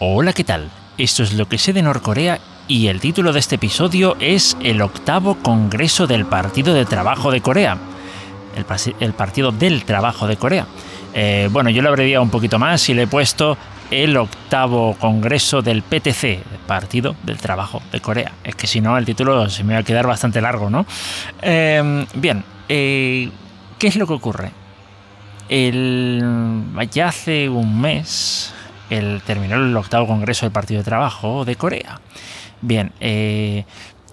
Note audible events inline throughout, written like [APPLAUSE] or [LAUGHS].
Hola, ¿qué tal? Esto es lo que sé de Norcorea y el título de este episodio es El octavo Congreso del Partido de Trabajo de Corea. El, Partido del Trabajo de Corea. Eh, bueno, yo lo abreviado un poquito más y le he puesto el octavo Congreso del PTC, Partido del Trabajo de Corea. Es que si no, el título se me va a quedar bastante largo, ¿no? Eh, bien, eh, ¿qué es lo que ocurre? El, ya hace un mes el, terminó el octavo Congreso del Partido de Trabajo de Corea. Bien, eh,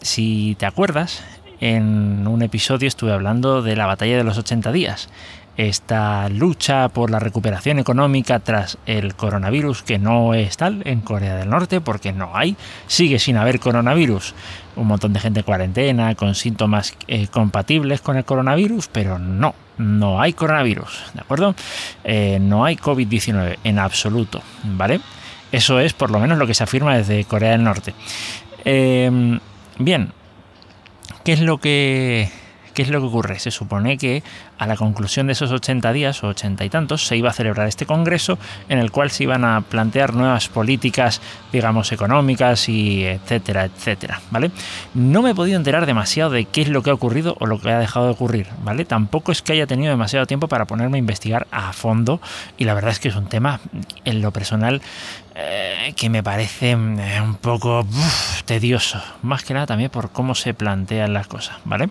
si te acuerdas, en un episodio estuve hablando de la batalla de los 80 días esta lucha por la recuperación económica tras el coronavirus, que no es tal en Corea del Norte, porque no hay, sigue sin haber coronavirus. Un montón de gente en cuarentena, con síntomas eh, compatibles con el coronavirus, pero no, no hay coronavirus, ¿de acuerdo? Eh, no hay COVID-19 en absoluto, ¿vale? Eso es por lo menos lo que se afirma desde Corea del Norte. Eh, bien, ¿qué es lo que ¿Qué es lo que ocurre? Se supone que a la conclusión de esos 80 días o 80 y tantos se iba a celebrar este congreso en el cual se iban a plantear nuevas políticas, digamos, económicas y etcétera, etcétera, ¿vale? No me he podido enterar demasiado de qué es lo que ha ocurrido o lo que ha dejado de ocurrir, ¿vale? Tampoco es que haya tenido demasiado tiempo para ponerme a investigar a fondo y la verdad es que es un tema en lo personal eh, que me parece eh, un poco tedioso, más que nada también por cómo se plantean las cosas, ¿vale?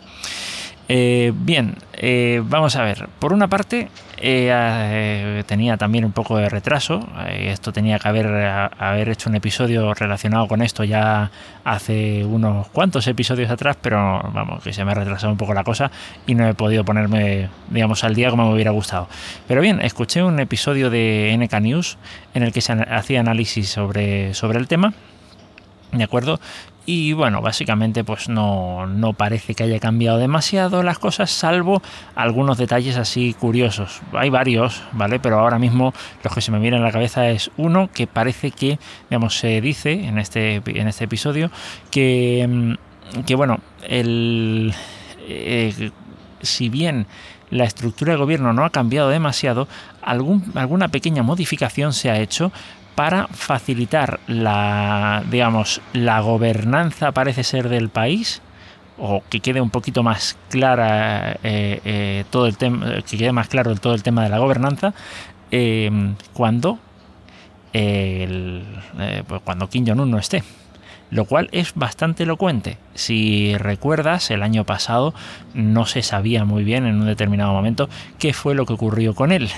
Eh, bien, eh, vamos a ver. Por una parte, eh, tenía también un poco de retraso. esto tenía que haber, haber hecho un episodio relacionado con esto ya hace unos cuantos episodios atrás, pero vamos, que se me ha retrasado un poco la cosa y no he podido ponerme, digamos, al día como me hubiera gustado. Pero bien, escuché un episodio de NK News en el que se hacía análisis sobre, sobre el tema. ¿De acuerdo? Y bueno, básicamente pues no, no, parece que haya cambiado demasiado las cosas, salvo algunos detalles así curiosos. Hay varios, ¿vale? Pero ahora mismo los que se me vienen a la cabeza es uno que parece que, digamos, se dice en este, en este episodio que, mm, que bueno, el, eh, si bien la estructura de gobierno no ha cambiado demasiado, algún, alguna pequeña modificación se ha hecho para facilitar la, digamos, la gobernanza parece ser del país o que quede un poquito más clara eh, eh, todo el tema, que quede más claro todo el tema de la gobernanza em, cuando eh, pues cuando Kim Jong Un no esté lo cual es bastante elocuente. Si recuerdas, el año pasado no se sabía muy bien en un determinado momento qué fue lo que ocurrió con él.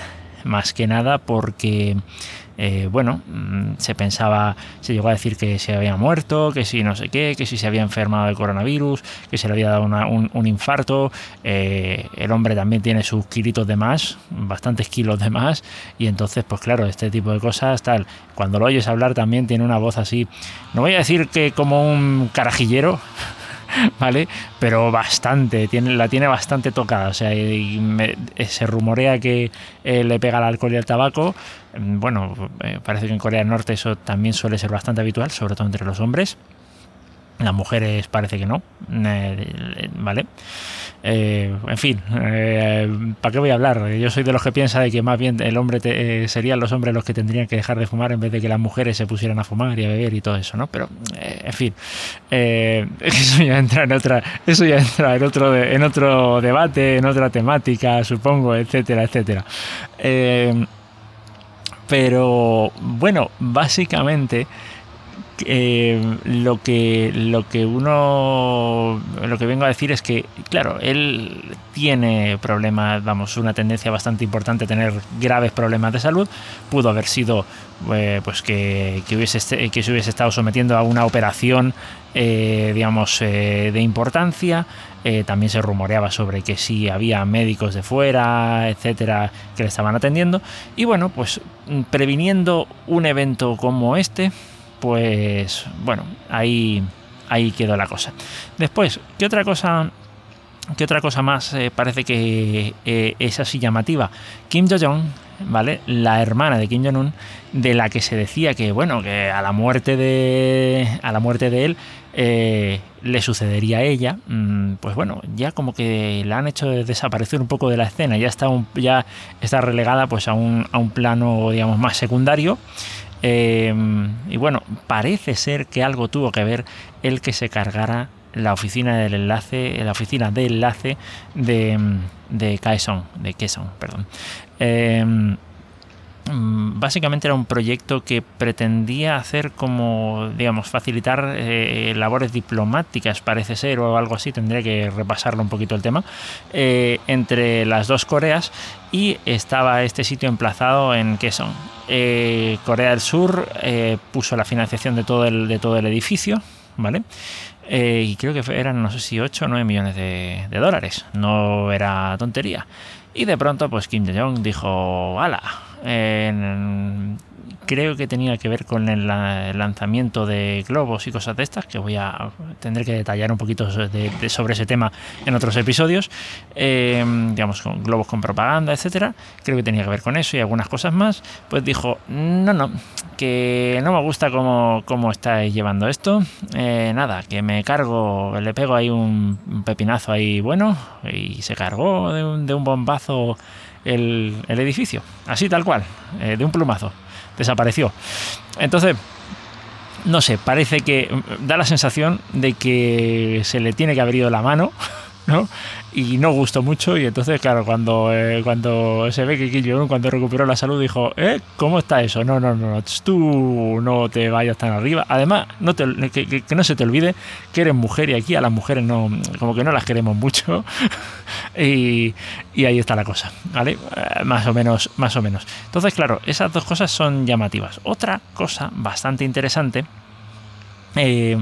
Más que nada porque eh, bueno, mm, se pensaba, se llegó a decir que se había muerto, que si no sé qué, que si se había enfermado de coronavirus, que se le había dado un, infarto. Eh, el hombre también tiene sus kilitos de más, bastantes kilos de más, y entonces, pues claro, este tipo de cosas, tal. Cuando lo oyes hablar también tiene una voz así, no voy a decir que como un carajillero, [LAUGHS] ¿vale? Pero bastante, la tiene bastante tocada. O sea, se rumorea que eh, le pega el alcohol y el tabaco. Mm, bueno, eh, parece que en Corea del Norte eso también suele ser bastante habitual, sobre todo entre los hombres. Las mujeres parece que no, eh, ¿vale? Eh, en fin, eh, ¿para qué voy a hablar? Yo soy de los que piensa de que más bien el hombre te, serían los hombres los que tendrían que dejar de fumar en vez de que las mujeres se pusieran a fumar y a beber y todo eso, ¿no? Pero, en fin, [LAUGHS] eso ya entra en otra, eso ya entra en otro, en otro debate, en otra temática, supongo, etcétera, etcétera. pero bueno, básicamente eh, lo que lo que uno lo que vengo a decir es que claro él tiene problemas vamos una tendencia bastante importante a tener graves problemas de salud. Pudo haber sido eh, pues que, hubiese que se hubiese estado sometiendo a una operación eh, digamos de importancia. También se rumoreaba sobre que si había médicos de fuera etcétera que le estaban atendiendo. Y bueno pues previniendo un evento como este pues bueno, ahí, ahí quedó la cosa. Después, ¿qué otra cosa, qué otra cosa más eh, parece que eh, es así llamativa? Kim Jong-un, ¿vale? La hermana de Kim Jong-un, de la que se decía que, bueno, que a la muerte de, a la muerte de él eh, le sucedería a ella, mm, pues bueno, ya como que la han hecho desaparecer un poco de la escena, ya está, ya está relegada pues a un, a un plano, digamos, más secundario Em, y bueno, parece ser que algo tuvo que ver el que se cargara la oficina del enlace, la oficina de enlace de, de Kaeson, de Kaeson, perdón. Em, básicamente era un proyecto que pretendía hacer como, digamos, facilitar eh, labores diplomáticas, parece ser, o algo así, tendría que repasarlo un poquito el tema, eh, entre las dos Coreas y estaba este sitio emplazado en Kaesong. Eh, Corea del Sur puso la financiación de todo el, de todo el edificio, ¿vale? y creo que eran, no sé si 8 o 9 millones de, de dólares, no era tontería. Y de pronto, pues Kim Jong dijo, ala, creo que tenía que ver con el lanzamiento de globos y cosas de estas, que voy a tener que detallar un poquito sobre ese tema en otros episodios, em, digamos, con globos con propaganda, etcétera. Creo que tenía que ver con eso y algunas cosas más. Pues dijo, no, no, que no me gusta cómo, cómo estáis llevando esto. Eh, nada, que me cargo, le pego ahí un pepinazo ahí bueno y se cargó de un, de un bombazo el, edificio, así tal cual, eh, de un plumazo, desapareció. Entonces, no sé, parece que mm, da la sensación de que se le tiene que haber ido la mano ¿no? Y no gustó mucho y entonces, claro, cuando, eh, cuando se ve que Kim Jong cuando recuperó la salud dijo, ¿eh? ¿Cómo está eso? No, no, no, tú no te vayas tan arriba. Además, no te, que, no se te olvide que eres mujer y aquí a las mujeres no, como que no las queremos mucho [LAUGHS] y, y, ahí está la cosa, ¿vale? Eh, más o menos, más o menos. Entonces, claro, esas dos cosas son llamativas. Otra cosa bastante interesante eh,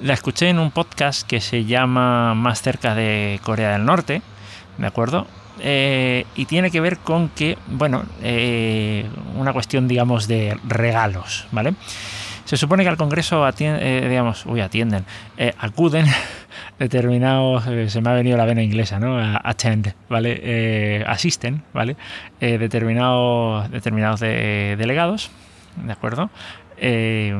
la escuché en un podcast que se llama Más cerca de Corea del Norte, ¿de acuerdo? Eh, y tiene que ver con que, bueno, eh, una cuestión, digamos, de regalos, ¿vale? Se supone que al Congreso digamos, uy, atienden, acuden [LAUGHS] determinados, se me ha venido la vena inglesa, ¿no? Attend, ¿vale? asisten, ¿vale? determinados, determinados delegados, ¿de acuerdo? Eh,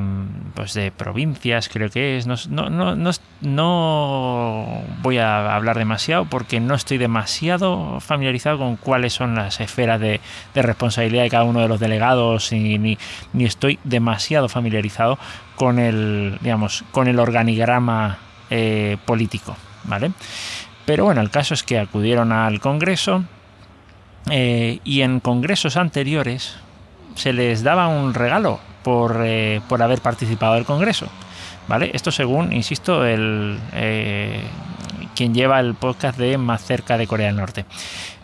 pues de provincias, creo que es. No, no, no, no, voy a hablar demasiado porque no estoy demasiado familiarizado con cuáles son las esferas de, responsabilidad de cada uno de los delegados y, ni, ni, estoy demasiado familiarizado con el, digamos, con el organigrama eh, político, ¿vale? Pero bueno, el caso es que acudieron al Congreso eh, y en congresos anteriores se les daba un regalo eh, por, haber participado del Congreso. ¿Vale? Esto según, insisto, el, eh, quien lleva el podcast de Más cerca de Corea del Norte.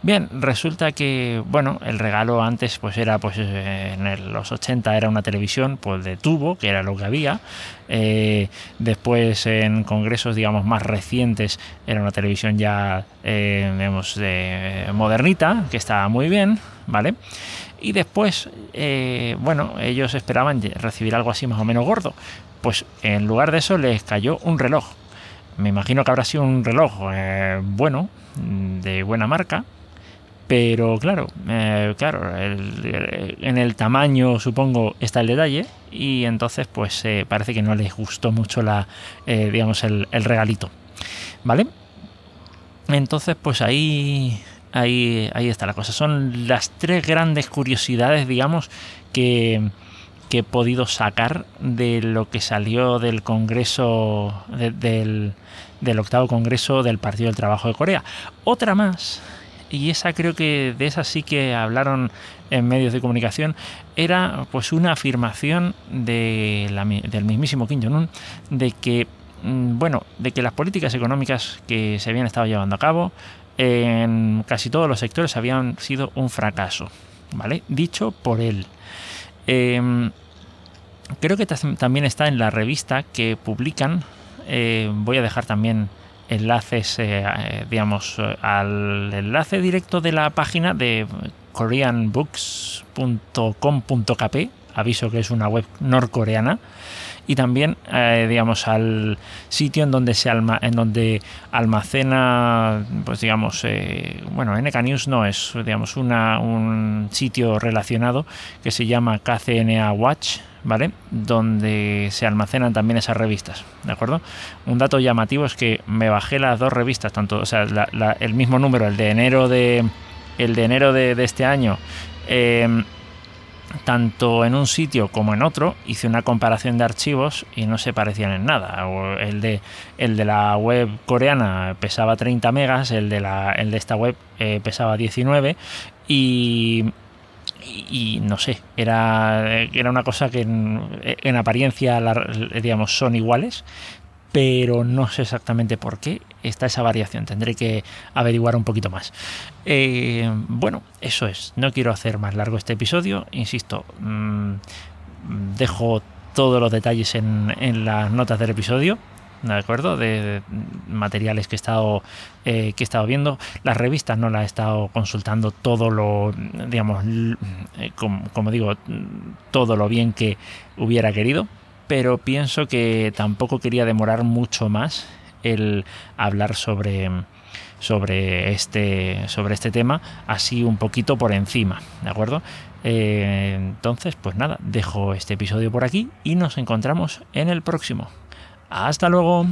Bien, resulta que, bueno, el regalo antes pues era, pues eh, en los 80 era una televisión pues de tubo, que era lo que había. después en congresos, digamos, más recientes era una televisión ya, digamos, de modernita, que estaba muy bien, ¿vale? Y después, eh, bueno, ellos esperaban recibir algo así más o menos gordo. Pues en lugar de eso les cayó un reloj. Me imagino que habrá sido un reloj eh, bueno, de buena marca, pero claro, eh, claro, en el tamaño supongo está el detalle y entonces pues parece que no les gustó mucho la, digamos, el, el, regalito, ¿vale? Entonces pues ahí Ahí, ahí está la cosa. Son las tres grandes curiosidades, digamos, que, he podido sacar de lo que salió del Congreso, del, octavo Congreso del Partido del Trabajo de Corea. Otra más, y esa creo que de esa sí que hablaron en medios de comunicación, era pues una afirmación de del mismísimo Kim Jong-un de que mm, bueno, de que las políticas económicas que se habían estado llevando a cabo en casi todos los sectores habían sido un fracaso. Dicho por él. Em, creo que también está en la revista que publican. Eh, voy a dejar también enlaces, eh, eh, digamos, al enlace directo de la página de koreanbooks.com.kp. Aviso que es una web norcoreana y también eh, digamos al sitio en donde se alma, en donde almacena pues digamos eh, bueno NK News no es digamos una, un sitio relacionado que se llama KCNA Watch ¿vale? Donde se almacenan también esas revistas, ¿de acuerdo? Un dato llamativo es que me bajé las dos revistas, tanto, o sea, el mismo número, el de enero de, el de enero de, este año, eh, tanto en un sitio como en otro hice una comparación de archivos y no se parecían en nada. El de, el de la web coreana pesaba 30 megas, el de, la, el de esta web eh, pesaba 19 y, no sé, era, era una cosa que en, apariencia digamos, son iguales, pero no sé exactamente por qué está esa variación. Tendré que averiguar un poquito más. Eh, bueno, eso es. No quiero hacer más largo este episodio. Insisto, mm, dejo todos los detalles en, las notas del episodio. ¿De acuerdo? De, materiales que he estado eh, que he estado viendo. Las revistas no las he estado consultando todo lo, digamos, eh, como digo, todo lo bien que hubiera querido pero pienso que tampoco quería demorar mucho más el hablar sobre, sobre, este, sobre este tema, así un poquito por encima, ¿de acuerdo? Eh, entonces, pues nada, dejo este episodio por aquí y nos encontramos en el próximo. Hasta luego.